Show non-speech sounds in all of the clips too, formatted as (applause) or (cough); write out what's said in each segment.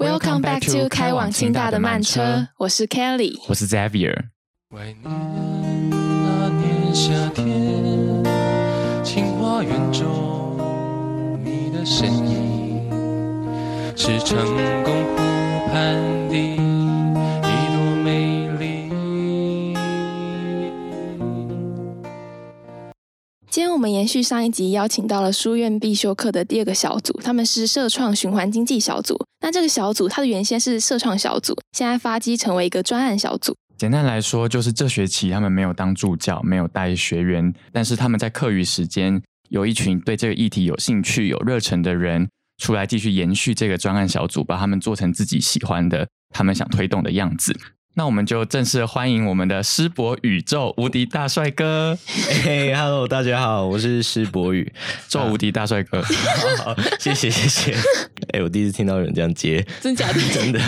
Welcome back to 开往清大的慢车，我是 Kelly，我是 Xavier。怀念那年夏天，清华园中你的身影，是成功湖畔的今天我们延续上一集，邀请到了书院必修课的第二个小组，他们是社创循环经济小组。那这个小组它的原先是社创小组，现在发机成为一个专案小组。简单来说，就是这学期他们没有当助教，没有带学员，但是他们在课余时间有一群对这个议题有兴趣、有热忱的人出来继续延续这个专案小组，把他们做成自己喜欢的、他们想推动的样子。那我们就正式欢迎我们的师伯宇宙无敌大帅哥。嘿，Hello，大家好，我是师博宇，(laughs) 宙无敌大帅哥。(laughs) 好，谢谢谢谢。哎，我第一次听到有人这样接，真假的？(laughs) 真的。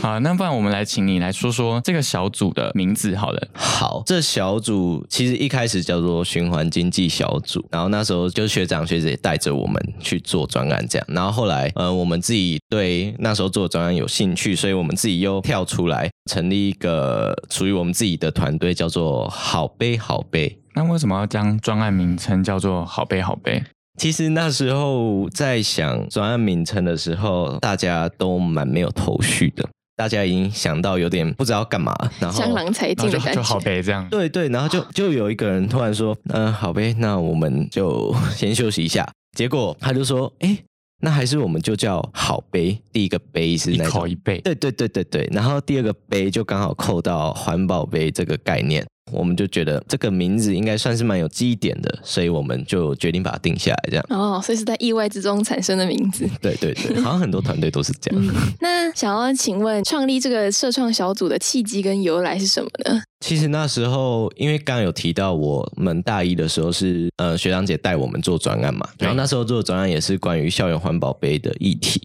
好，那不然我们来请你来说说这个小组的名字好了。好，这小组其实一开始叫做循环经济小组，然后那时候就是学长学姐带着我们去做专案这样，然后后来呃我们自己对那时候做专案有兴趣，所以我们自己又跳出来成立一个属于我们自己的团队，叫做好杯好杯。那为什么要将专案名称叫做好杯好杯？其实那时候在想专案名称的时候，大家都蛮没有头绪的，大家已经想到有点不知道干嘛，然后江郎才尽的感就就好觉。杯这样。对对，然后就就有一个人突然说，嗯、好呗，那我们就先休息一下。结果他就说，哎，那还是我们就叫好杯，第一个杯是一那种口一杯，对对对对对，然后第二个杯就刚好扣到环保杯这个概念，我们就觉得这个名字应该算是蛮有记忆点的，所以我们就决定把它定下来。这样，哦，所以是在意外之中产生的名字。对对对，(laughs) 好像很多团队都是这样。那想要请问，创立这个社创小组的契机跟由来是什么呢？其实那时候，因为刚刚有提到，我们大一的时候是呃学长姐带我们做专案嘛，然后那时候做的专案也是关于校园环保杯的议题。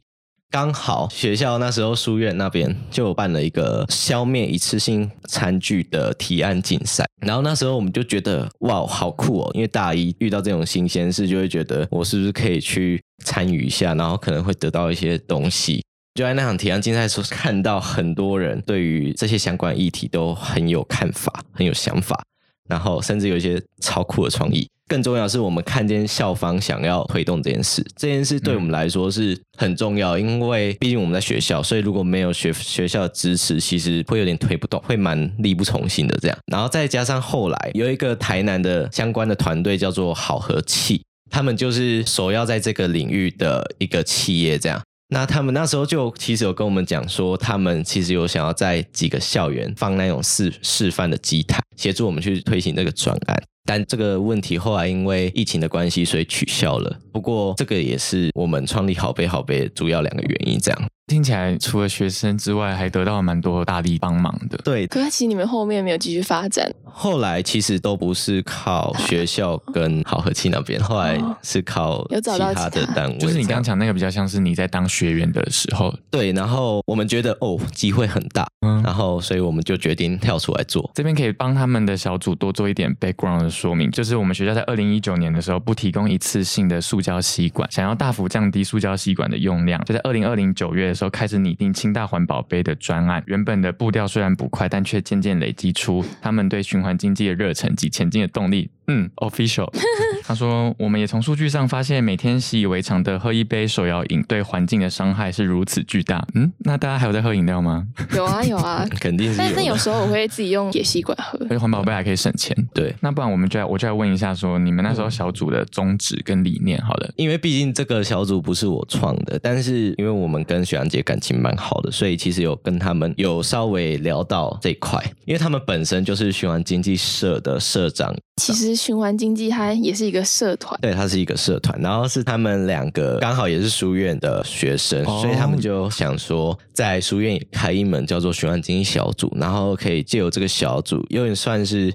刚好学校那时候书院那边就有办了一个消灭一次性餐具的提案竞赛，然后那时候我们就觉得哇好酷哦，因为大一遇到这种新鲜事，就会觉得我是不是可以去参与一下，然后可能会得到一些东西。就在那场提案竞赛时，看到很多人对于这些相关议题都很有看法、很有想法，然后甚至有一些超酷的创意。更重要的是，我们看见校方想要推动这件事，这件事对我们来说是很重要，因为毕竟我们在学校，所以如果没有学学校的支持，其实会有点推不动，会蛮力不从心的这样。然后再加上后来有一个台南的相关的团队叫做好和气，他们就是首要在这个领域的一个企业这样。那他们那时候就其实有跟我们讲说，他们其实有想要在几个校园放那种示示范的机台，协助我们去推行这个专案。但这个问题后来因为疫情的关系，所以取消了。不过这个也是我们创立好杯好杯主要两个原因。这样听起来除了学生之外，还得到了蛮多大力帮忙的。对。可是其实你们后面没有继续发展，后来其实都不是靠学校跟好和气那边，后来是靠有找到其他的单位。就是你刚刚讲那个比较像是你在当学员的时候，对，然后我们觉得哦机会很大，嗯，然后所以我们就决定跳出来做。这边可以帮他们的小组多做一点 background 的说明，就是我们学校在二零一九年的时候不提供一次性的塑胶吸管，想要大幅降低塑胶吸管的用量，就在二零二零九月的时候开始拟定清大环保杯的专案。原本的步调虽然不快，但却渐渐累积出他们对循环经济的热忱及前进的动力。嗯，official。(laughs) 他说，我们也从数据上发现，每天习以为常的喝一杯手摇饮对环境的伤害是如此巨大。嗯，那大家还有在喝饮料吗？有啊有啊，(laughs) 肯定是但有的。但有时候我会自己用铁吸管喝。而且环保杯还可以省钱。对，那不然我们就来，我就来问一下说你们那时候小组的宗旨跟理念好了。因为毕竟这个小组不是我创的，但是因为我们跟学长姐感情蛮好的，所以其实有跟他们有稍微聊到这一块，因为他们本身就是循环经济社的社长，其实循环经济它也是一个社团，对，它是一个社团，然后是他们两个刚好也是书院的学生，哦。所以他们就想说，在书院开一门叫做循环经济小组，然后可以借由这个小组，有点算是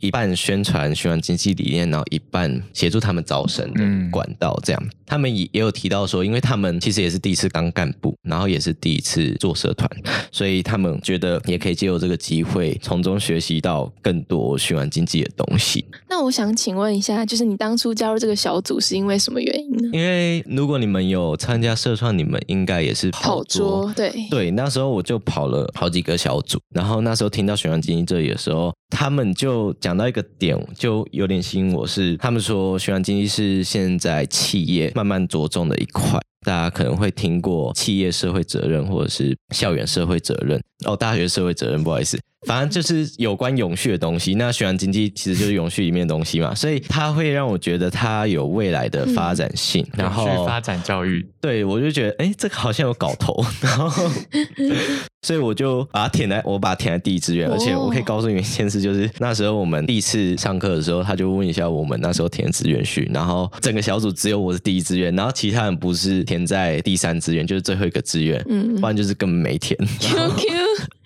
一半宣传循环经济理念，然后一半协助他们招生的嗯管道。这样，他们也也有提到说，因为他们其实也是第一次当干部，然后也是第一次做社团，(laughs) 所以他们觉得也可以借由这个机会，从中学习到更多循环经济的东西。那我想请问一下，就是你当初加入这个小组是因为什么原因呢？因为如果你们有参加社创，你们应该也是跑桌桌，对，对，那时候我就跑了好几个小组，然后那时候听到循环经济这里的时候，他们就讲到一个点，就有点吸引我是，他们说循环经济是现在企业慢慢着重的一块。大家可能会听过企业社会责任或者是校园社会责任哦，大学社会责任，不好意思，反正就是有关永续的东西。那循环经济其实就是永续里面的东西嘛，所以它会让我觉得它有未来的发展性。然后发展教育，对我就觉得，哎，这个好像有搞头，然后，(laughs) 所以我就把它填在，我把它填在第一志愿，而且我可以告诉你们一件事，就是那时候我们第一次上课的时候，他就问一下我们那时候填志愿序，然后整个小组只有我是第一志愿，然后其他人不是填在第三志愿，就是最后一个志愿，嗯不然就是根本没填。(laughs) QQ，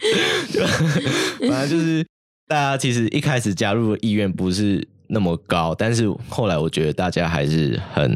(laughs) (laughs) 反正就是大家其实一开始加入的意愿不是那么高，但是后来我觉得大家还是很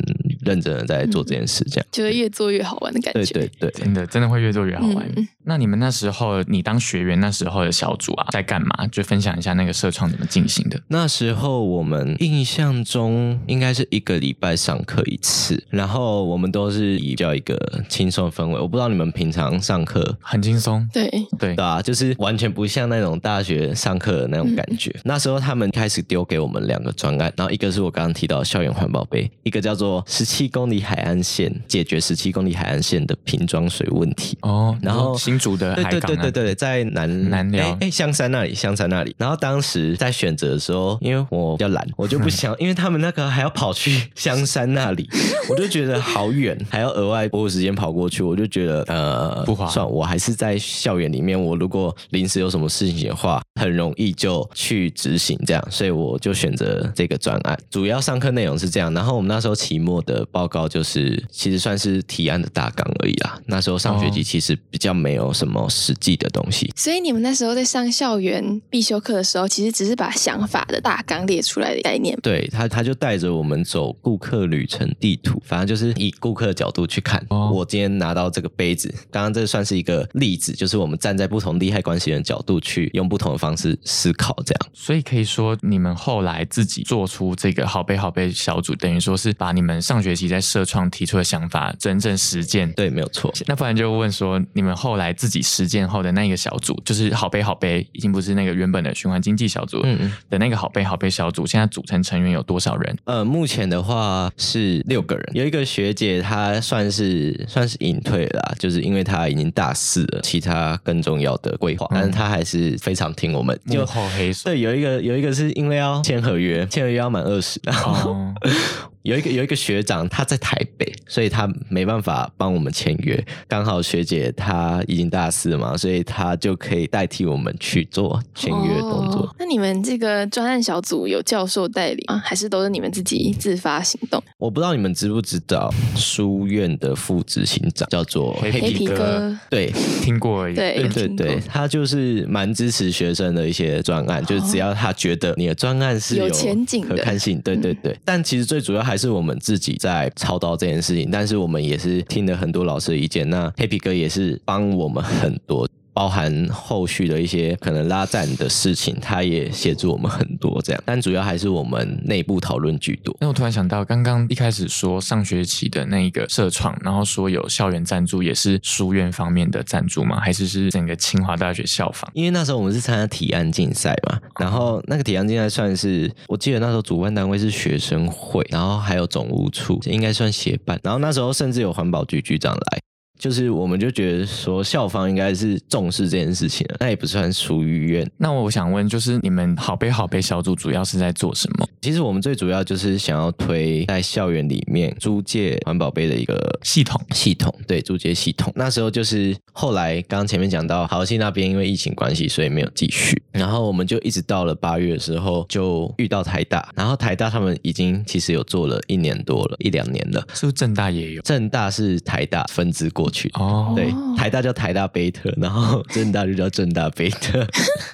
认真的在做这件事，这样。觉得越做越好玩的感觉。对对对，真的真的会越做越好玩。嗯那你们那时候，你当学员那时候的小组啊，在干嘛？就分享一下那个社创怎么进行的。那时候我们印象中应该是一个礼拜上课一次，然后我们都是以比较一个轻松的氛围。我不知道你们平常上课。很轻松，对，对对啊，就是完全不像那种大学上课的那种感觉。那时候他们开始丢给我们两个专案，然后一个是我刚刚提到校园环保杯，一个叫做十七公里海岸线解决十七公里海岸线的瓶装水问题。哦。然后新竹的对对海港那对对对，在南南寮哎哎香山那里，香山那里。然后当时在选择的时候，因为我比较懒，(laughs) 我就不想，(laughs) 因为他们那个还要跑去 (laughs) 香山那里，我就觉得好远，还要额外拨时间跑过去，我就觉得呃不划算，我还是在校园里面。我如果临时有什么事情的话，很容易就去执行这样，所以我就选择这个专案。主要上课内容是这样，然后我们那时候期末的报告就是其实算是提案的大纲而已啦。那时候上学期哦其实比较没有什么实际的东西。所以你们那时候在上校园必修课的时候，其实只是把想法的大纲列出来的概念。对他，他就带着我们走顾客旅程地图，反正就是以顾客的角度去看。哦我今天拿到这个杯子，刚刚这算是一个例子，就是我们站在不同利害关系人的角度去用不同的方式思考，这样。所以可以说，你们后来自己做出这个好杯好杯小组，等于说是把你们上学期在社创提出的想法真正实践。对，没有错。那不然就问说，你们后来自己实践后的那个小组，就是好杯好杯，已经不是那个原本的循环经济小组嗯嗯。的那个好杯好杯小组，现在组成成员有多少人？呃，目前的话是六个人，有一个学姐她算是算是隐退了啦，就是因为她已经大四了，其他更重要的规划，但是她还是非常听我们。就幕后黑手。对，有一个有一个是因为要签合约，签合约要满二十，然后、哦，(laughs) 有一个有一个学长他在台北，所以他没办法帮我们签约。刚好学姐她已经大四了嘛，所以她就可以代替我们去做签约的动作。哦那你们这个专案小组有教授带领吗？还是都是你们自己自发行动？我不知道你们知不知道，书院的副执行长叫做黑黑皮皮哥哥，对听过而已。对对对对，他就是蛮支持学生的一些专案，就是只要他觉得你的专案是有前景的可看性，对对对。但其实最主要还是我们自己在操刀这件事情，但是我们也是听了很多老师的意见，那黑皮哥也是帮我们很多。包含后续的一些可能拉赞的事情，他也协助我们很多这样，但主要还是我们内部讨论居多。那我突然想到，刚刚一开始说上学期的那一个社创，然后说有校园赞助，也是书院方面的赞助吗？还是是整个清华大学校方？因为那时候我们是参加提案竞赛嘛，然后那个提案竞赛算是，我记得那时候主办单位是学生会，然后还有总务处，应该算协办，然后那时候甚至有环保局局长来。就是我们就觉得说校方应该是重视这件事情的，那也不算属于院。那我想问，就是你们好杯好杯小组主要是在做什么？其实我们最主要就是想要推在校园里面租借环保杯的一个系统系统，对租借系统。那时候就是后来刚刚前面讲到，豪信那边因为疫情关系，所以没有继续。然后我们就一直到了八月的时候，就遇到台大，然后台大他们已经其实有做了一年多了，一两年了。是不是正大也有？正大是台大分支过去。哦，对，台大叫台大贝特，然后 (laughs) 正大就叫正大贝特。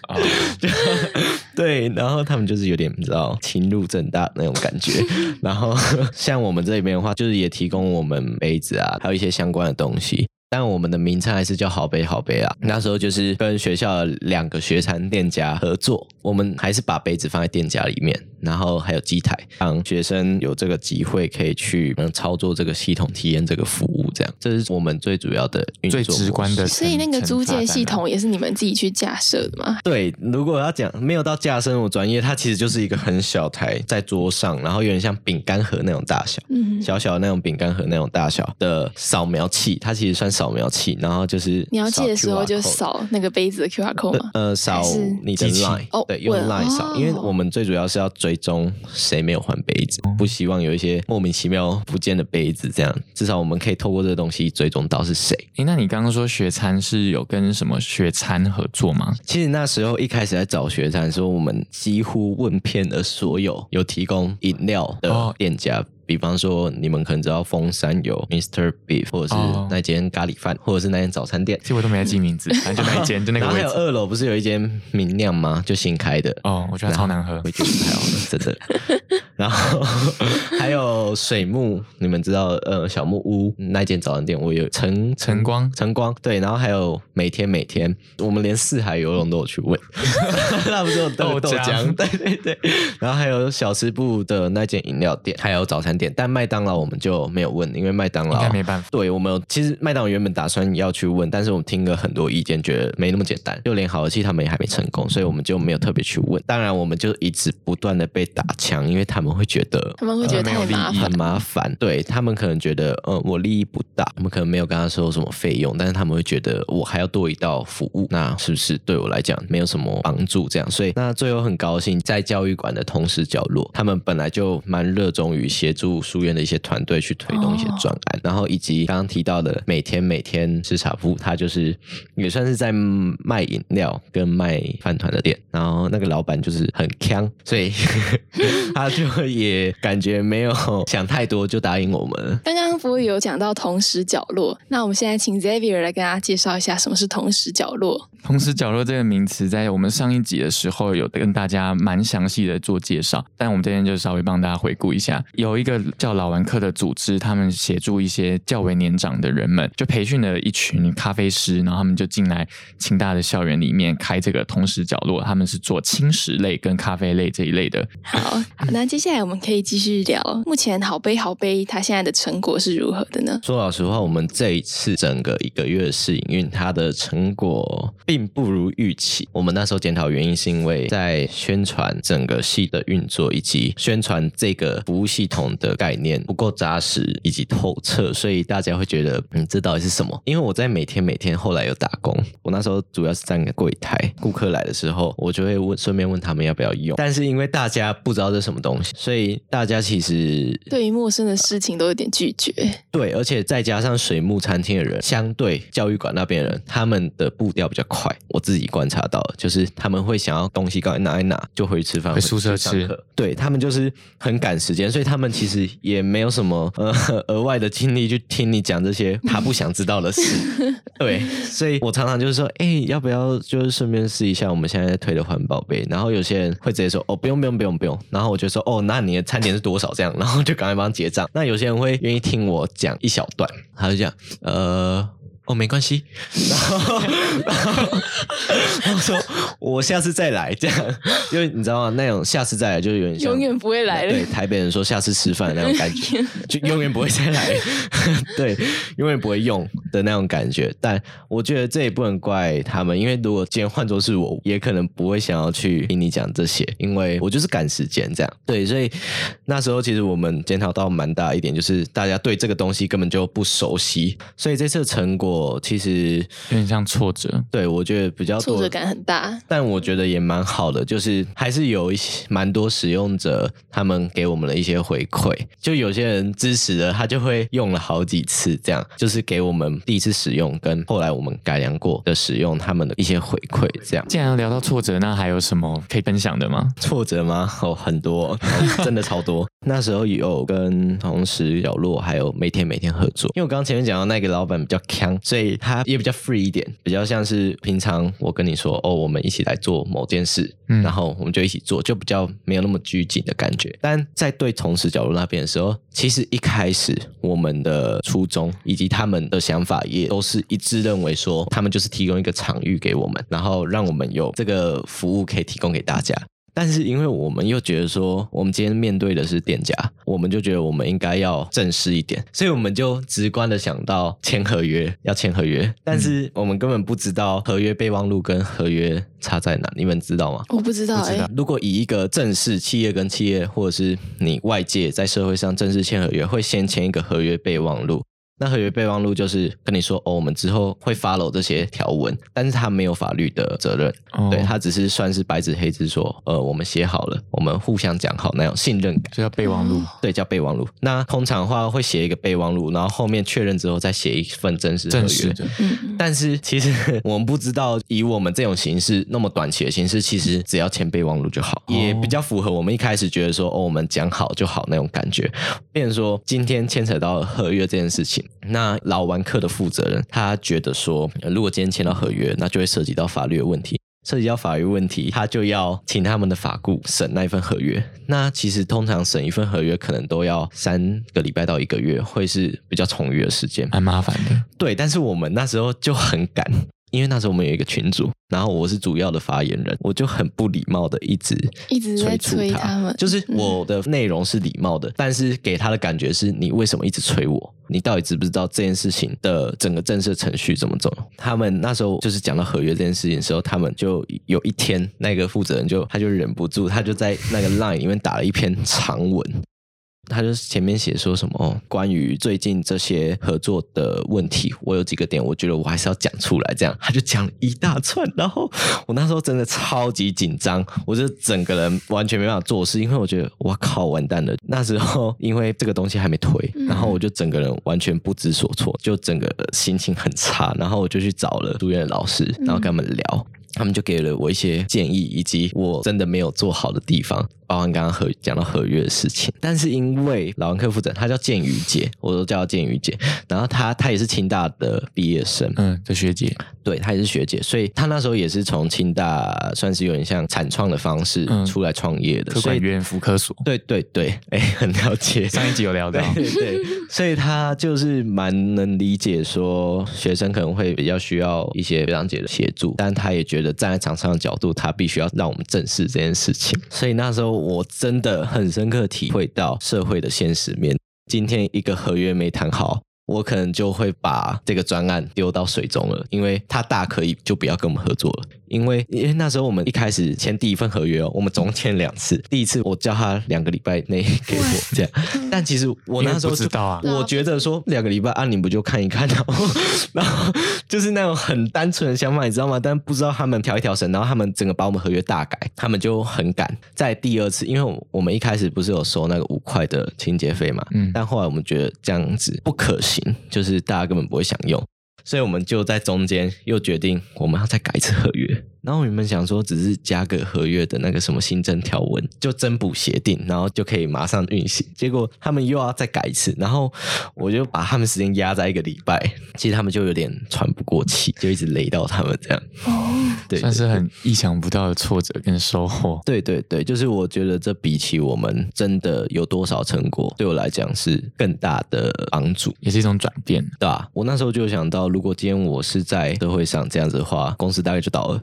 哦，(laughs) 对，然后他们就是有点你知道侵入正大那种感觉。(laughs) 然后像我们这边的话，就是也提供我们杯子啊，还有一些相关的东西。但我们的名称还是叫好杯好杯啊。那时候就是跟学校两个学餐店家合作，我们还是把杯子放在店家里面，然后还有机台，让学生有这个机会可以去嗯操作这个系统，体验这个服务。这样，这是我们最主要的运作最直观的所以那个租借系统也是你们自己去架设的吗？对，如果要讲没有到架生我专业，它其实就是一个很小台在桌上，然后有点像饼干盒那种大小，嗯，小小的那种饼干盒那种大小的扫描器，它其实算扫描器，然后就是你要借的时候就扫那个杯子的 QR code 吗？呃，扫你的 line，哦对，用 line 扫，哦因为我们最主要是要追踪谁没有还杯子，不希望有一些莫名其妙不见的杯子，这样至少我们可以透过这个东西追踪到是谁。诶，那你刚刚说学餐是有跟什么学餐合作吗？其实那时候一开始在找学餐的时候，我们几乎问遍了所有有提供饮料的哦店家。比方说，你们可能知道峰山有 Mr. Beef，或者是哦那间咖喱饭，或者是那间早餐店。其实我都没在记名字，(laughs) 反正就那一间，就那个然后还位置。有二楼不是有一间明亮吗？就新开的。哦，我觉得超难喝我。觉得不太好了，真的。然后还有水木，你们知道呃小木屋那间早餐店，我有晨晨光晨光对，然后还有每天每天，我们连四海游泳都有去问，(laughs) 那不是有豆豆豆浆浆，对对对。然后还有小吃部的那间饮料店，还有早餐店，但麦当劳我们就没有问，因为麦当劳应该没办法对我们有，其实麦当劳原本打算要去问，但是我们听了很多意见，觉得没那么简单，就连好的气他们也还没成功，所以我们就没有特别去问。当然，我们就一直不断的被打枪，因为他们会觉得他们会觉得太麻烦很。麻烦，对他们可能觉得，呃，我利益不大，我们可能没有跟他说什么费用，但是他们会觉得我还要多一道服务，那是不是对我来讲没有什么帮助？这样，所以那最后很高兴，在教育馆的同事角落，他们本来就蛮热衷于协助书院的一些团队去推动一些专案，然后以及刚刚提到的每天每天吃茶铺，他就是也算是在卖饮料跟卖饭团的店，然后那个老板就是很强，所以 (laughs) 他就也感觉没有想太多就答应我们了。刚刚福宇有讲到同时角落，那我们现在请 Xavier 来跟大家介绍一下什么是同时角落。同时角落这个名词，在我们上一集的时候有跟大家蛮详细的做介绍，但我们这边就稍微帮大家回顾一下。有一个叫老玩客的组织，他们协助一些较为年长的人们，就培训了一群咖啡师，然后他们就进来清大的校园里面开这个同时角落，他们是做轻食类跟咖啡类这一类的。好，(laughs) (laughs) 好，那接下下来我们可以继续聊，目前好杯好杯它现在的成果是如何的呢？说老实话，我们这一次整个一个月试营运，它的成果并不如预期。我们那时候检讨原因是因为在宣传整个系的运作，以及宣传这个服务系统的概念不够扎实以及透彻，所以大家会觉得，嗯，这到底是什么？因为我在每天每天后来有打工，(laughs) 我那时候主要是站个柜台，顾客来的时候，我就会问，顺便问他们要不要用。但是因为大家不知道这什么东西，所以大家其实对于陌生的事情都有点拒绝。对，而且再加上水木餐厅的人，相对教育馆那边的人，他们的步调比较快。我自己观察到，就是他们会想要东西赶快拿一拿就回去吃饭，回宿舍吃。对他们就是很赶时间，所以他们其实也没有什么呃 (laughs) 额外的精力去听你讲这些他不想知道的事。(laughs) 对，所以我常常就是说，哎、要不要就是顺便试一下我们现在在推的环保杯？然后有些人会直接说，哦，不用不用不用不用。然后我就说，哦，那你的餐点是多少？这样，然后就赶快帮结账。那有些人会愿意听我讲一小段，他就讲，呃。哦，没关系。然后，然后我说我下次再来，这样，因为你知道吗？那种下次再来就是有点像永远不会来了对，台北人说下次吃饭那种感觉，就永远不会再来，(laughs) 对，永远不会用的那种感觉。但我觉得这也不能怪他们，因为如果今天换作是我，也可能不会想要去听你讲这些，因为我就是赶时间这样。对，所以那时候其实我们检讨到蛮大一点，就是大家对这个东西根本就不熟悉，所以这次的成果其实有点像挫折。对我觉得比较挫折感很大。但我觉得也蛮好的，就是还是有一些蛮多使用者他们给我们的一些回馈，就有些人支持了，他就会用了好几次，这样就是给我们第一次使用跟后来我们改良过的使用他们的一些回馈，这样既然聊到挫折，那还有什么可以分享的吗？挫折吗？哦，很多，(laughs) 真的超多。那时候有跟同时角落还有每天每天合作，因为我刚刚前面讲到那个老板比较强，所以它也比较 free 一点，比较像是平常我跟你说哦，我们一起来做某件事，嗯然后我们就一起做，就比较没有那么拘谨的感觉。但在对同事角度那边的时候，其实一开始我们的初衷以及他们的想法也都是一致认为说，他们就是提供一个场域给我们，然后让我们有这个服务可以提供给大家。但是因为我们又觉得说，我们今天面对的是店家，我们就觉得我们应该要正式一点，所以我们就直观的想到签合约，要签合约。(laughs) 但是我们根本不知道合约备忘录跟合约差在哪，你们知道吗？我不知道哎、不知道如果以一个正式企业跟企业，或者是你外界在社会上正式签合约，会先签一个合约备忘录。那合约备忘录就是跟你说，哦，我们之后会 follow 这些条文，但是他没有法律的责任，哦对，他只是算是白纸黑字说，呃，我们写好了，我们互相讲好那种信任感。就叫备忘录。对，叫备忘录。那通常的话会写一个备忘录，然后后面确认之后再写一份正式合约。但是其实我们不知道，以我们这种形式那么短期的形式，其实只要签备忘录就好，也比较符合我们一开始觉得说，哦，我们讲好就好那种感觉。变成说，今天牵扯到合约这件事情，那老玩客的负责人他觉得说，呃如果今天签到合约，那就会涉及到法律的问题。涉及到法律问题，他就要请他们的法顾审那一份合约。那其实通常审一份合约，可能都要三个礼拜到一个月，会是比较充裕的时间。蛮麻烦的。对，但是我们那时候就很赶，因为那时候我们有一个群组，然后我是主要的发言人，我就很不礼貌的一直一直在催促催他们就是我的内容是礼貌的，但是给他的感觉是你为什么一直催我？你到底知不知道这件事情的整个正式程序怎么走？他们那时候就是讲到合约这件事情的时候，他们就有一天那个负责人就他就忍不住，他就在那个 line 里面打了一篇长文，他就前面写说什么、哦、关于最近这些合作的问题，我有几个点，我觉得我还是要讲出来。这样他就讲了一大串，然后我那时候真的超级紧张，我就整个人完全没办法做事，因为我觉得我靠完蛋了。那时候因为这个东西还没推，然后我就整个人完全不知所措，就整个心情很差，然后我就去找了住院的老师，然后跟他们聊。他们就给了我一些建议，以及我真的没有做好的地方，包含刚刚合讲到合约的事情。但是因为老王客负责人，他叫建宇姐，我都叫她建宇姐。然后她她也是清大的毕业生，嗯，的学姐，对她也是学姐，所以她那时候也是从清大算是有点像产创的方式嗯出来创业的，所以科管院妇科所。对对对，(laughs) 哎，很了解。上一集有聊到，对对，所以他就是蛮能理解说学生可能会比较需要一些学长姐的协助，但他也觉得站在厂商的角度，他必须要让我们正视这件事情。所以那时候我真的很深刻体会到社会的现实面。今天一个合约没谈好。我可能就会把这个专案丢到水中了，因为他大可以就不要跟我们合作了。因为因为那时候我们一开始签第一份合约哦，我们总共签两次。第一次我叫他两个礼拜内给我这样，但其实我那时候不知道啊我觉得说两个礼拜啊，你不就看一看，然后然后就是那种很单纯的想法，你知道吗？但不知道他们调一调神，然后他们整个把我们合约大改，他们就很赶。在第二次，因为我我们一开始不是有收那个五块的清洁费嘛，嗯但后来我们觉得这样子不可行，就是大家根本不会想用。所以我们就在中间又决定我们要再改一次合约。然后你们想说只是加个合约的那个什么新增条文，就增补协定，然后就可以马上运行。结果他们又要再改一次，然后我就把他们时间压在一个礼拜，其实他们就有点喘不过气，就一直雷到他们这样。哦，对，算是很意想不到的挫折跟收获。对对对，就是我觉得这比起我们真的有多少成果，对我来讲是更大的帮助。也是一种转变。对吧？我那时候就想到，如果今天我是在社会上这样子的话，公司大概就倒了，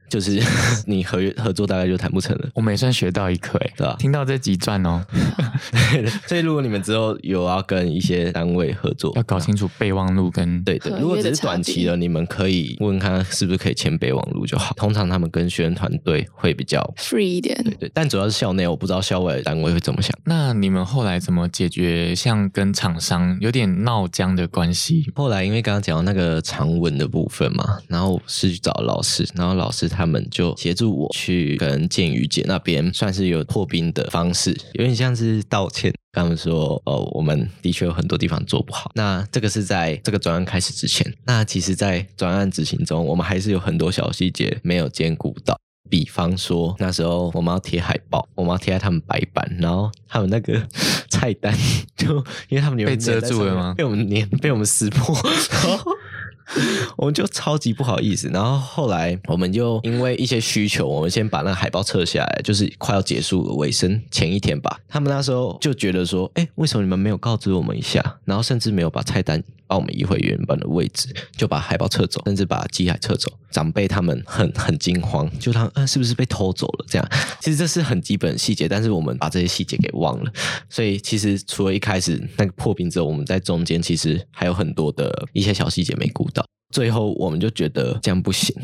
就是 (laughs) 你合约合作大概就谈不成了。我们也算学到一课哎，对啊听到这集赚哦，(laughs) 所以如果你们之后有要跟一些单位合作，要搞清楚备忘录跟对对如果只是短期的，你们可以问问看是不是可以签备忘录就好。通常他们跟学生团队会比较 free 一点，对对，但主要是校内，我不知道校外的单位会怎么想。那你们后来怎么解决像跟厂商有点闹僵的关系？后来因为刚刚讲到那个长文的部分嘛，然后是去找老师，然后老师他们就协助我去跟建宇姐那边算是有破冰的方式，有点像是道歉。他们说，哦，我们的确有很多地方做不好。那这个是在这个专案开始之前。那其实，在专案执行中，我们还是有很多小细节没有兼顾到。比方说，那时候我们要贴海报，我们要贴在他们白板，然后他们那个菜单就因为他们被遮住了吗被我们粘，被我们撕破，(laughs) 我们就超级不好意思。然后后来我们就因为一些需求，我们先把那个海报撤下来，就是快要结束尾声前一天吧。他们那时候就觉得说，哎，为什么你们没有告知我们一下？然后甚至没有把菜单帮我们移回原本的位置，就把海报撤走，甚至把机海撤走。长辈他们很很惊慌，就他嗯是不是被偷走了？这样 (laughs) 其实这是很基本的细节，但是我们把这些细节给忘了。所以其实除了一开始那个破冰之后，我们在中间其实还有很多的一些小细节没顾到。最后我们就觉得这样不行，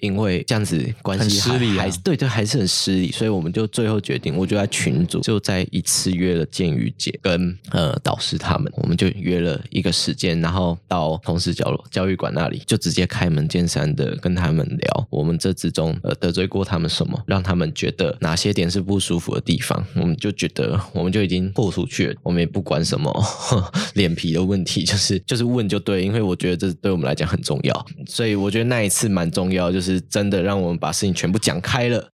因为这样子关系很失礼啊。还对对还是很失礼，所以我们就最后决定，我就在群组就在一次约了建宇姐跟呃导师他们，我们就约了一个时间，然后到同事角落教育馆那里，就直接开门见山的跟他们聊，我们这之中呃得罪过他们什么，让他们觉得哪些点是不舒服的地方，我们就觉得我们就已经豁出去了，我们也不管什么 (laughs) 脸皮的问题，就是就是问就对，因为我觉得这对我们来讲很重要，所以我觉得那一次蛮重要，就是真的让我们把事情全部讲开了。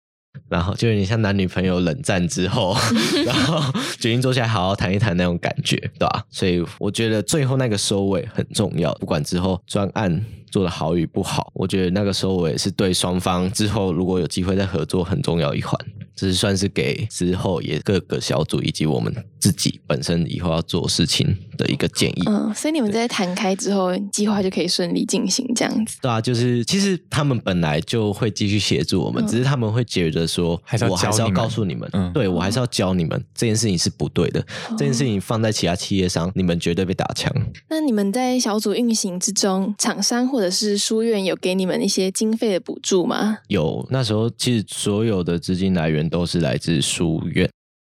然后就有点像男女朋友冷战之后，(laughs) 然后决定坐下来好好谈一谈那种感觉，对吧？所以我觉得最后那个收尾很重要，不管之后专案做的好与不好，我觉得那个时候我也是对双方之后如果有机会再合作很重要一环。这是算是给之后也各个小组以及我们自己本身以后要做事情的一个建议。嗯，所以你们在谈开之后，计划就可以顺利进行这样子。对啊，就是其实他们本来就会继续协助我们，嗯只是他们会觉得说，还是我还是要告诉你们，嗯对我还是要教你们这件事情是不对的，这件事情放在其他企业上，你们绝对被打枪。那你们在小组运行之中，厂商或者是书院有给你们一些经费的补助吗？有那时候其实所有的资金来源都是来自书院，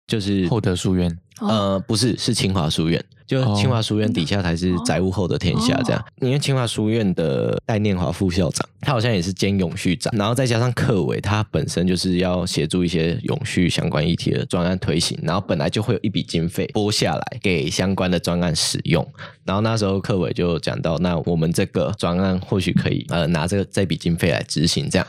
就是厚德书院，哦，呃，不是，是清华书院。就哦清华书院底下才是载物后的天下这样，因为清华书院的戴念华副校长，他好像也是兼永续长，然后再加上课委，他本身就是要协助一些永续相关议题的专案推行，然后本来就会有一笔经费拨下来给相关的专案使用，然后那时候课委就讲到，那我们这个专案或许可以呃拿这个这笔经费来执行这样。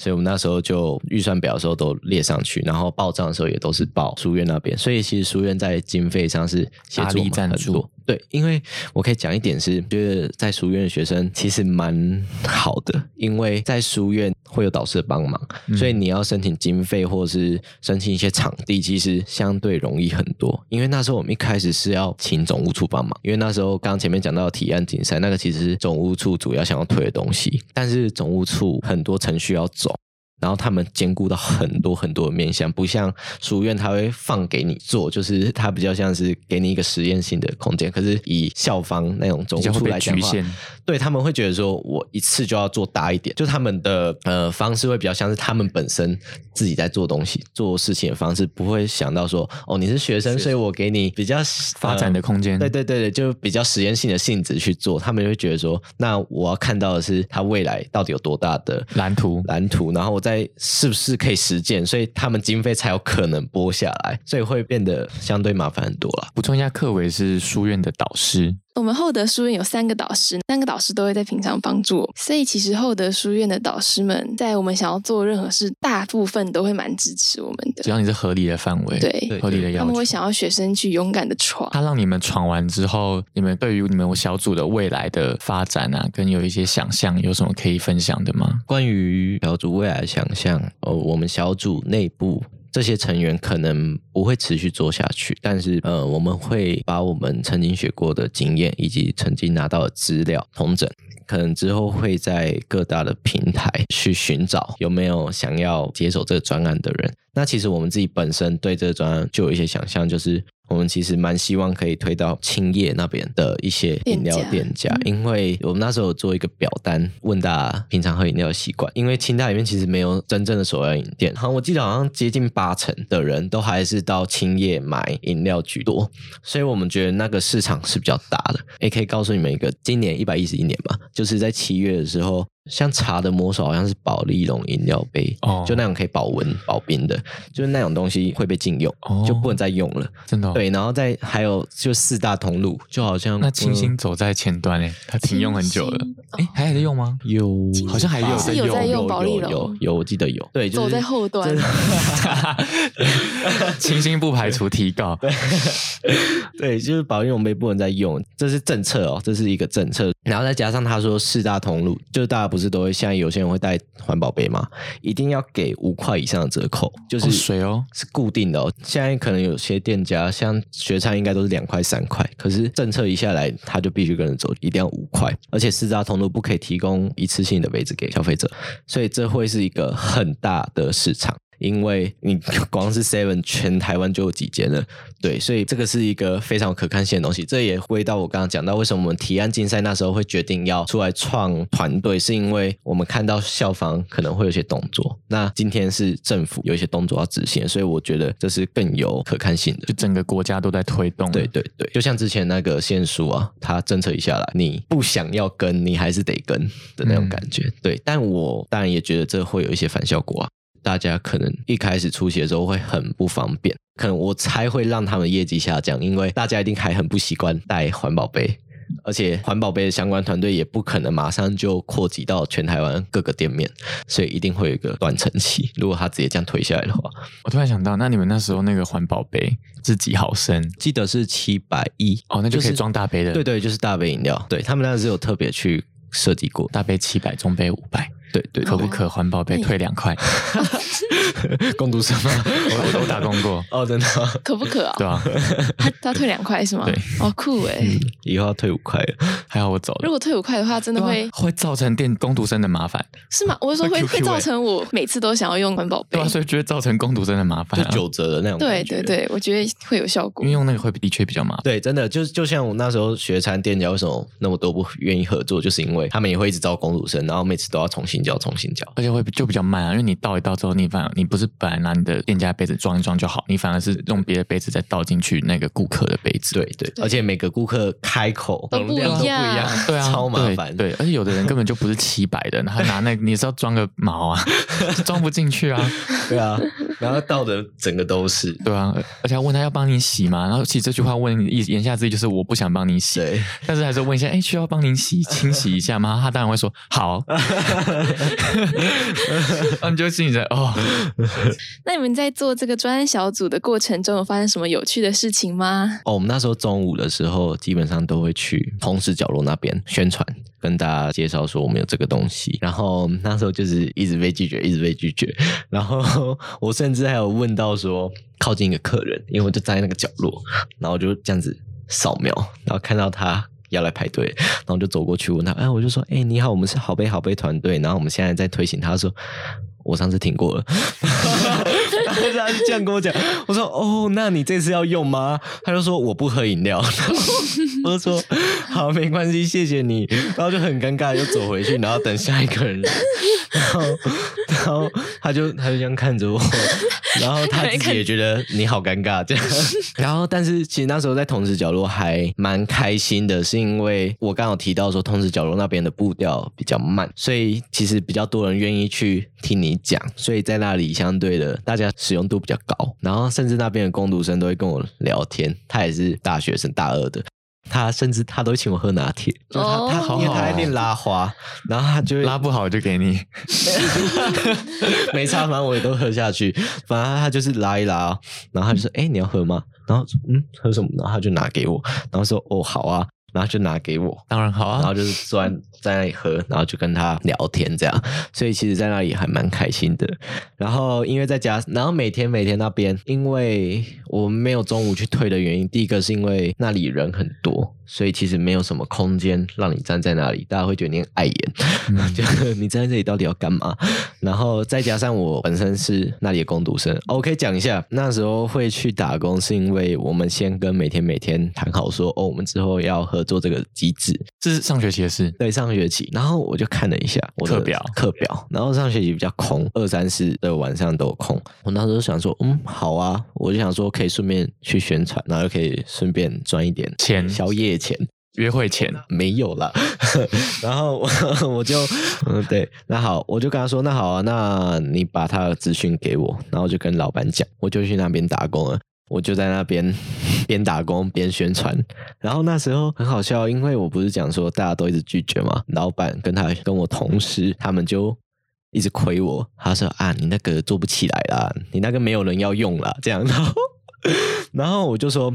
所以我们那时候就预算表的时候都列上去，然后报账的时候也都是报书院那边，所以其实书院在经费上是协助我们很多。对，因为我可以讲一点是，觉得在书院的学生其实蛮好的，因为在书院会有导师的帮忙，嗯所以你要申请经费或是申请一些场地，其实相对容易很多。因为那时候我们一开始是要请总务处帮忙，因为那时候刚刚前面讲到的提案竞赛，那个其实是总务处主要想要推的东西，但是总务处很多程序要走。然后他们兼顾到很多很多的面向，不像书院他会放给你做，就是他比较像是给你一个实验性的空间。可是以校方那种总务比较会被处来讲话，局限。对他们会觉得说，我一次就要做大一点，就他们的呃方式会比较像是他们本身自己在做东西、做事情的方式，不会想到说，哦，你是学生，所以我给你比较发展的空间对对对对，就比较实验性的性质去做，他们就会觉得说，那我要看到的是他未来到底有多大的蓝图蓝图，然后我是不是可以实践，所以他们经费才有可能拨下来，所以会变得相对麻烦很多了。补充一下，课维是书院的导师，我们厚德书院有三个导师，三个导师都会在平常帮助我，所以其实厚德书院的导师们，在我们想要做任何事，大部分都会蛮支持我们的。只要你是合理的范围，对合理的要求他们会。想要学生去勇敢的闯。他让你们闯完之后，你们对于你们小组的未来的发展啊，跟有一些想象，有什么可以分享的吗？关于小组未来的想象，呃，我们小组内部这些成员可能不会持续做下去，但是呃，我们会把我们曾经学过的经验以及曾经拿到的资料统整。可能之后会在各大的平台去寻找有没有想要接手这个专案的人。那其实我们自己本身对这个专案就有一些想象，就是我们其实蛮希望可以推到青叶那边的一些饮料店家因为我们那时候有做一个表单，问大家平常喝饮料的习惯。因为清大里面其实没有真正的手摇饮店，好像我记得好像接近八成的人都还是到青叶买饮料居多，所以我们觉得那个市场是比较大的。也可以告诉你们一个，今年一百一十一年嘛，就是在七月的时候。像茶的魔手好像是保利龙饮料杯，哦就那种可以保温保冰的，就是那种东西会被禁用，哦就不能再用了。真的、哦。，对，然后再还有就四大通路，就好像那清新嗯走在前端诶，它停用很久了清。哎，还在用吗？有好像还有在用保利有龙有有，我记得有，对，就是走在后端真的 (laughs) (laughs) 清新不排除提高。(laughs) 对，就是保利龙杯不能再用，这是政策哦，这是一个政策。然后再加上他说四大通路，就是大家不是都会现在有些人会带环保杯嘛，一定要给五块以上的折扣，就是、哦水哦是固定的哦。现在可能有些店家像学餐应该都是两块三块，可是政策一下来，他就必须跟着走，一定要五块，而且四大通路不可以提供一次性的杯子给消费者，所以这会是一个很大的市场。因为你 (laughs) 光是 Seven 全台湾就有几间了，对，所以这个是一个非常有可看性的东西。这也回到我刚刚讲到，为什么我们提案竞赛那时候会决定要出来创团队，是因为我们看到校方可能会有些动作，那今天是政府有一些动作要执行，所以我觉得这是更有可看性的就。整个国家都在推动。对，对对，就像之前那个限书啊，它政策一下来，你不想要跟，你还是得跟的那种感觉。对，但我当然也觉得这会有一些反效果啊。大家可能一开始出席的时候会很不方便，可能我猜会让他们业绩下降，因为大家一定还很不习惯带环保杯。而且环保杯的相关团队也不可能马上就扩及到全台湾各个店面，所以一定会有一个断层期。如果他直接这样推下来的话，我突然想到，那你们那时候那个环保杯是几毫升？记得是七百一哦，那就可以装大杯的。对对，就是大杯饮料，对他们那时候有特别去设计过。大杯七百，中杯五百，对对，可不可环保杯退两块？(laughs) (laughs) 攻读生吗？我我都打工过，(laughs) 哦，真的，可不可啊？对啊，他他退两块是吗？对，哦酷哎！以后要退五块了。还好我走了。如果退五块的话，真的会啊会造成电工读生的麻烦，是吗？我是说会会会造欸成我每次都想要用环保杯对啊，。所以就会造成工读生的麻烦啊。就九折的那种对对对，我觉得会有效果因为。用那个会的确比较麻烦。对，真的就就像我那时候学餐店家为什么那么多不愿意合作，就是因为他们也会一直招工读生，然后每次都要重新交重新交。而且会就比较慢啊，因为你倒一倒之后，你反而你不是本来拿你的店家杯子装一装就好，你反而是用别的杯子再倒进去那个顾客的杯子。对对，而且每个顾客开口都不容量都不一一样样，对啊，超麻烦。对，而且有的人根本就不是七百的，他拿那个你是要装个毛啊，(laughs) 装不进去啊，对啊，然后倒的整个都是。对啊，而且还问他要帮你洗吗？然后其实这句话问意言下之意就是我不想帮你洗，对，但是还是问一下，哎，需要帮您洗清洗一下吗？他当然会说好，(laughs) 那你就心里在哦，(laughs) 那你们在做这个专案小组的过程中，有发生什么有趣的事情吗？哦，我们那时候中午的时候，基本上都会去同时角落那边宣传，跟大家介绍说我们有这个东西。然后那时候就是一直被拒绝，一直被拒绝。然后我甚甚至还有问到说，靠近一个客人，因为我就站在那个角落，然后就这样子扫描，然后看到他。要来排队，然后就走过去问他，哎，我就说，哎，你好，我们是好杯好杯团队，然后我们现在在推行。他说，我上次听过了，(laughs) 他是这样跟我讲。我说，哦，那你这次要用吗？他就说我不喝饮料。(laughs) 我就说好，没关系，谢谢你。然后就很尴尬，就走回去，然后等下一个人。然后，然后他就他就这样看着我，然后他自己也觉得你好尴尬这样。然后，但是其实那时候在同时角落还蛮开心的，是因为我刚好提到说同时角落那边的步调比较慢，所以其实比较多人愿意去听你讲，所以在那里相对的大家使用度比较高。然后甚至那边的工读生都会跟我聊天，他也是大学生大二的。他甚至他都会请我喝拿铁，就是他、他哦因为他在练拉花，然后他就会拉不好就给你，(laughs) 没差，反正我也都喝下去。反正他就是拉一拉，然后他就说：“哎、你要喝吗？”然后说嗯，喝什么？然后他就拿给我，然后说：“哦，好啊。”然后就拿给我，当然好啊然后。就是坐在在那里喝，然后就跟他聊天这样，所以其实，在那里还蛮开心的。然后因为在家，然后每天每天那边，因为我们没有中午去退的原因，第一个是因为那里人很多，所以其实没有什么空间让你站在那里，大家会觉得你很碍眼，(laughs) 就你站在这里到底要干嘛？然后再加上我本身是那里的工读生，哦我可以讲一下，那时候会去打工，是因为我们先跟每天每天谈好说，哦，我们之后要合作这个机制，这是上学期的事，对，上学期，然后我就看了一下我的课表。课表，然后上学期比较空，二三四的晚上都有空。我那时候想说，嗯，好啊，我就想说可以顺便去宣传，然后又可以顺便赚一点钱。宵夜钱。约会前，没有了。(laughs) 然后我 (laughs) 我就嗯对，那好，我就跟他说，那好啊，那你把他的资讯给我，然后就跟老板讲，我就去那边打工了。我就在那边边打工边宣传，然后那时候很好笑，因为我不是讲说大家都一直拒绝嘛，老板跟他跟我同事他们就一直亏我，他说啊你那个做不起来啦，你那个没有人要用啦，这样，(laughs) 然后然后我就说。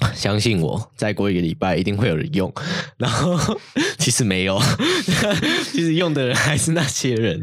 (laughs) 相信我，再过一个礼拜一定会有人用。(laughs) 然后其实没有，(laughs) 其实用的人还是那些人。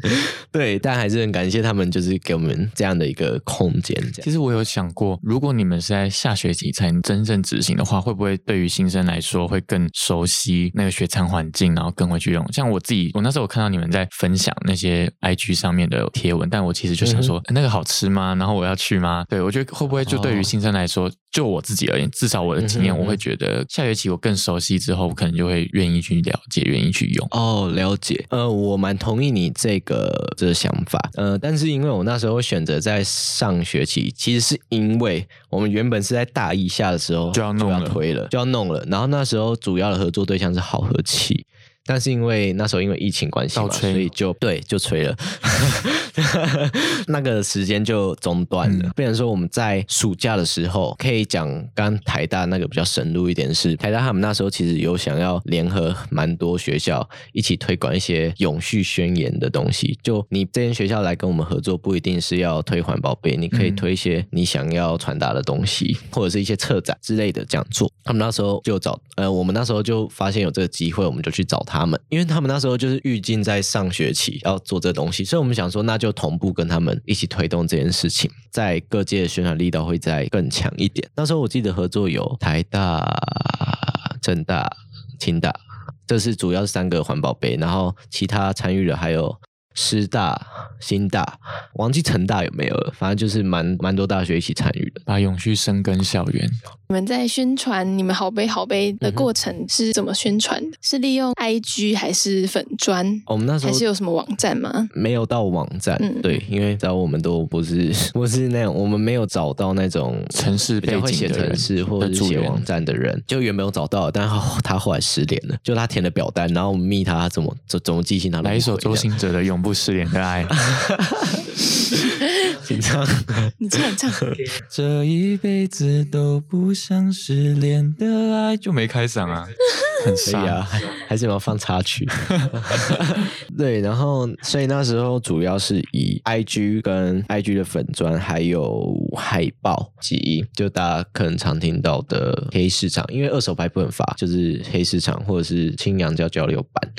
对，但还是很感谢他们，就是给我们这样的一个空间。其实我有想过，如果你们是在下学期才真正执行的话，会不会对于新生来说会更熟悉那个学餐环境，然后更会去用？像我自己，我那时候我看到你们在分享那些 IG 上面的贴文，但我其实就想说，那个好吃吗？然后我要去吗？对我觉得会不会就对于新生来说，就我自己而言，至少我的经验，我会觉得下学期我更熟悉之后，我可能就会愿意去了解，愿意去用。哦，了解。呃，我蛮同意你这个这个想法。呃，但是因为我那时候选择在上学期，其实是因为我们原本是在大一下的时候就要弄了推了，就要弄了。然后那时候主要的合作对象是好和气。但是因为那时候因为疫情关系嘛，所以就对就吹了，(laughs) 那个时间就中断了。变成说我们在暑假的时候，可以讲刚台大那个比较深入一点是，台大他们那时候其实有想要联合蛮多学校一起推广一些永续宣言的东西。就你这间学校来跟我们合作，不一定是要推环保杯，你可以推一些你想要传达的东西，(laughs) 或者是一些策展之类的讲座。他们那时候就找呃，我们那时候就发现有这个机会，我们就去找他。他们，因为他们那时候就是预计在上学期要做这东西，所以我们想说，那就同步跟他们一起推动这件事情，在各界的宣传力道会再更强一点。那时候我记得合作有台大、政大、清大，这是主要三个环保杯，然后其他参与的还有。师大、新大，忘记成大有没有了，反正就是蛮蛮多大学一起参与的，把永续生根校园。你们在宣传你们好杯好杯的过程是怎么宣传的？是利用 IG 还是粉砖？我们那时候还是有什么网站吗？没有到网站，对，因为找我们都不是 (laughs) 不是那样，我们没有找到那种城市背会写城市或者写网站的人，就原本有找到，但他他后来失联了，就他填的表单，然后我们密他，怎么怎怎么寄信他来一首周星哲的永不失联的爱。(laughs) 紧张，你唱唱。(laughs) 这一辈子都不想失联的爱，就没开嗓啊，(laughs) 很傻啊，还是要放插曲。对，然后所以那时候主要是以 I G 跟 I G 的粉砖，还有海报及就大家可能常听到的黑市场，因为二手牌不能发，就是黑市场或者是青阳教交流版。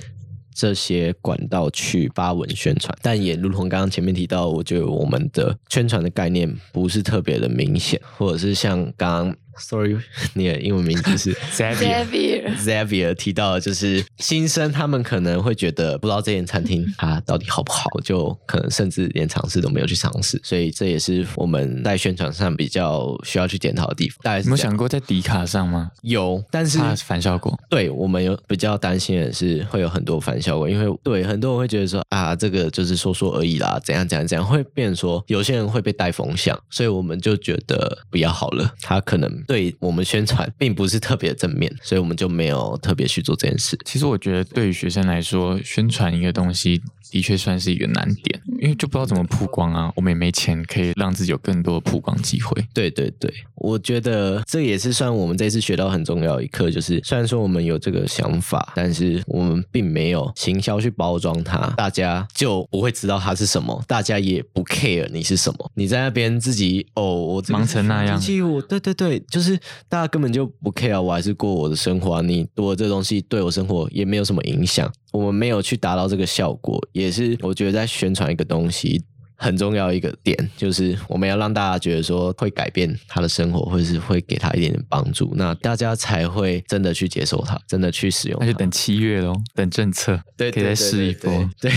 这些管道去发文宣传，但也如同刚刚前面提到，我觉得我们的宣传的概念不是特别的明显，或者是像刚刚。Sorry，(laughs) 你的英文名字是 (laughs) Xavier。Xavier 提到的就是新生，他们可能会觉得不知道这间餐厅它到底好不好，就可能甚至连尝试都没有去尝试，所以这也是我们在宣传上比较需要去检讨的地方。大家有想过在迪卡上吗？有，但是反效果。对我们有比较担心的是会有很多反效果，因为对很多人会觉得说啊，这个就是说说而已啦，怎样怎样怎样，会变说有些人会被带风向，所以我们就觉得不要好了，他可能。对我们宣传并不是特别正面，所以我们就没有特别去做这件事。其实我觉得，对于学生来说，宣传一个东西的确算是一个难点，因为就不知道怎么曝光啊。我们也没钱可以让自己有更多的曝光机会。对对对，我觉得这也是算我们这次学到很重要一课，就是虽然说我们有这个想法，但是我们并没有行销去包装它，大家就不会知道它是什么，大家也不 care 你是什么。你在那边自己哦，我忙成那样，我对对对，就。是大家根本就不 care，我还是过我的生活。你多这东西对我生活也没有什么影响，我们没有去达到这个效果，也是我觉得在宣传一个东西。很重要一个点就是我们要让大家觉得说会改变他的生活，或者是会给他一点点帮助，那大家才会真的去接受它，真的去使用。那就等七月喽，等政策，对，可以再试一波。对，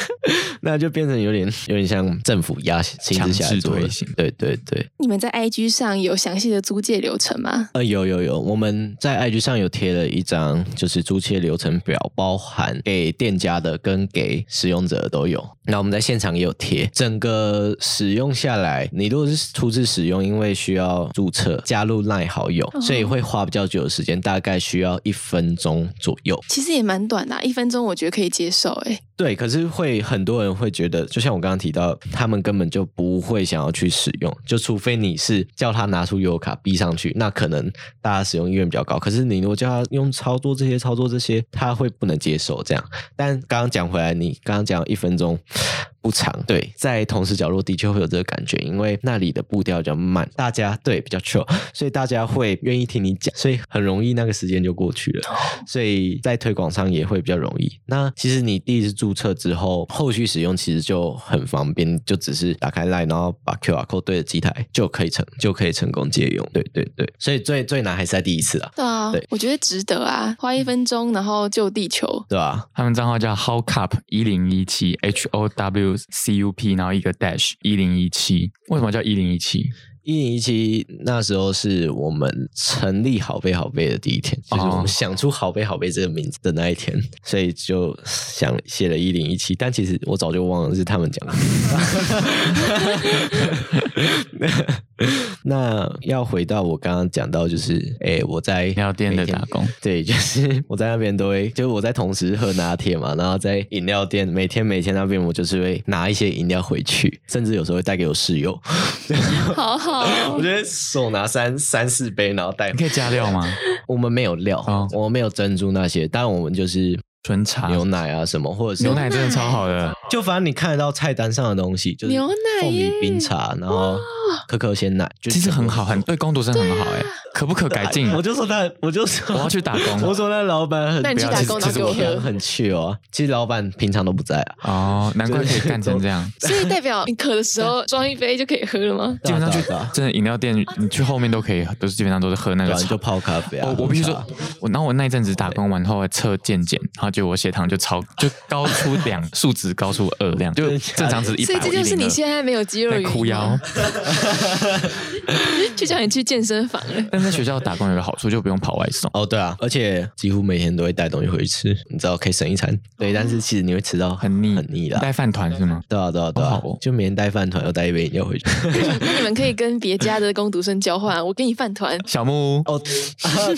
(laughs) 那就变成有点有点像政府压强制推行。对对对。你们在 IG 上有详细的租借流程吗？呃，有有有，我们在 IG 上有贴了一张就是租借流程表，包含给店家的跟给使用者都有。那我们在现场也有贴。整个使用下来，你如果是初次使用，因为需要注册加入 LINE 好友，所以会花比较久的时间，大概需要一分钟左右。其实也蛮短的啊、一分钟我觉得可以接受。哎，对，可是会很多人会觉得，就像我刚刚提到，他们根本就不会想要去使用，就除非你是叫他拿出 U 卡逼上去，那可能大家使用意愿比较高。可是你如果叫他用操作这些操作这些，他会不能接受这样。但刚刚讲回来，你刚刚讲一分钟不长，对，在同时角落的确会有这个感觉，因为那里的步调比较慢，大家对比较 chill，(laughs) 所以大家会愿意听你讲，所以很容易那个时间就过去了，所以在推广上也会比较容易。那其实你第一次注册之后，后续使用其实就很方便，就只是打开 Line，然后把 QR code 对着机台就可以成就可以成功借用。对对对，所以最最难还是在第一次啊，对啊，对。我觉得值得啊，花一分钟然后救地球。对吧、他们账号叫 How Cup 一零一七 H O W C U P，然后一个 dash 一零一七，为什么叫一零一七？一零一七那时候是我们成立好杯好杯的第一天，就是我哦们想出好杯好杯这个名字的那一天，所以就想写了一零一七，但其实我早就忘了是他们讲的。(laughs) 那要回到我刚刚讲到，就是诶、我在饮料店的打工，对，(laughs) 就是我在那边都会，就是我在同时喝拿铁嘛，然后在饮料店每天每天那边我就是会拿一些饮料回去，甚至有时候会带给我室友。(laughs) 好好，我觉得手拿三三四杯，然后带你可以加料吗？我们没有料，哦。我们没有珍珠那些，但我们就是纯茶。牛奶啊什么，或者是牛奶真的超好的，就反正你看得到菜单上的东西，就是牛奶凤梨冰茶，然后可可鲜奶，就其实很好，很对。工读生很好哎，可不可改进？我就说他，我就说我要去打工 (laughs) 我说那老板很，那你去打工其实其实喝。很去哦。其实老板平常都不在啊，哦，难怪可以干成这样。(laughs) 所以代表你渴的时候装一杯就可以喝了吗？基本上去真的饮料店，(laughs) 你去后面都可以，都是基本上都是喝那个就。泡咖啡啊。我我必须说，我然后我那一阵子打工完后测健检，然后就我血糖就超就高出两数值高出二量，就正常值一百，所以这就是你现在没有肌肉哭腰吗。(laughs) 就叫你去健身房了。但在学校打工有个好处，就不用跑外送。哦，对啊，而且几乎每天都会带东西回去吃，你知道可以省一餐。对，但是其实你会吃到很腻，很腻的。带饭团是吗？对啊，对啊，对啊就每天带饭团，又带一杯饮料回去。(laughs) 那你们可以跟别家的工读生交换，我给你饭团。小木屋哦，(laughs)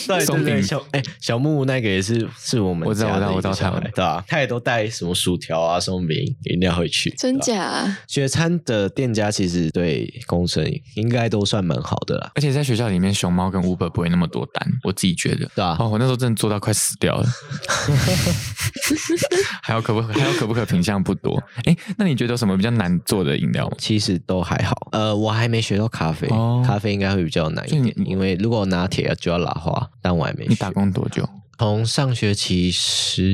对松饼对对，小哎小木屋那个也是是我们我知道我知道我知道他们对啊，他也都带什么薯条啊、松饼、饮料回去。真？假？学餐的店家其实对工程应该都算蛮好的啦，而且在学校里面，熊猫跟 Uber 不会那么多单，我自己觉得。对啊哦，我那时候真的做到快死掉了。(laughs) 还有可不可还有可不可品相不多。哎，那你觉得有什么比较难做的饮料吗？其实都还好。呃，我还没学到咖啡，哦咖啡应该会比较难一点，因为如果拿铁就要拉花，但我还没学。你打工多久？从上学期十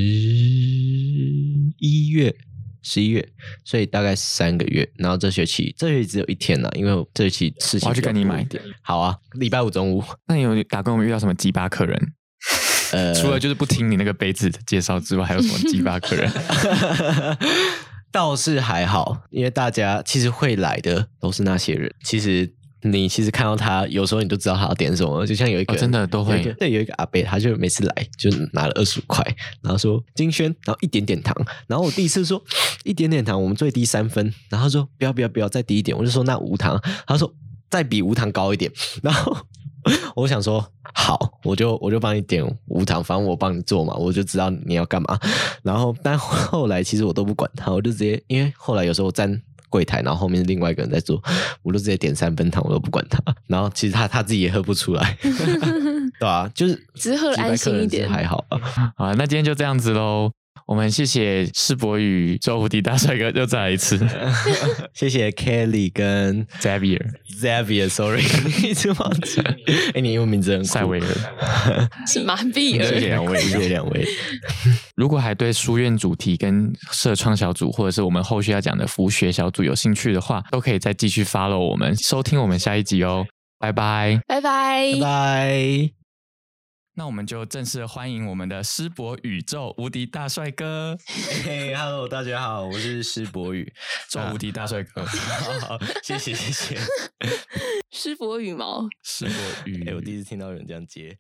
一月、十一月，所以大概三个月。然后这学期这学期只有一天了，因为我这学期事情我要去跟你买点。好啊，礼拜五中午。那你有打工有没有遇到什么鸡巴客人？(laughs) 呃，除了就是不听你那个杯子的介绍之外，还有什么鸡巴客人？(laughs) 倒是还好，因为大家其实会来的都是那些人。其实你其实看到他，有时候你就知道他要点什么。就像有一个、哦真的都会对，有一个阿伯，他就每次来就拿了二十五块，然后说金轩，然后一点点糖。然后我第一次说一点点糖，我们最低三分，然后他说不要不要不要再低一点，我就说那无糖，他说再比无糖高一点，然后。(laughs) 我想说好，我就我就帮你点无糖，反正我帮你做嘛，我就知道你要干嘛。然后，但后来其实我都不管他，我就直接，因为后来有时候我站柜台，然后后面另外一个人在做，(laughs) 我都直接点三分糖，我都不管他。(laughs) 然后其实他他自己也喝不出来，(laughs) 对啊，就是只是喝得安心一点还好啊。好，那今天就这样子喽。我们谢谢世博宇周无敌大帅哥，又再来一次 (laughs) 谢谢 Kelly 跟 (laughs) Xavier Xavier，sorry，(laughs) 一直忘记。哎，你英文名字很酷塞维尔。是麻痹谢谢了。两位，谢谢两位。如果还对书院主题跟社创小组，或者是我们后续要讲的服学小组有兴趣的话，都可以再继续 follow 我们，收听我们下一集哦。拜拜。拜拜拜。拜。那我们就正式欢迎我们的师博宇宙无敌大帅哥，嘿，Hello，大家好，我是师博宇，宙无敌大帅哥，好，谢谢谢谢。(laughs) 师伯羽毛。师博宇。哎、我第一次听到有人这样接。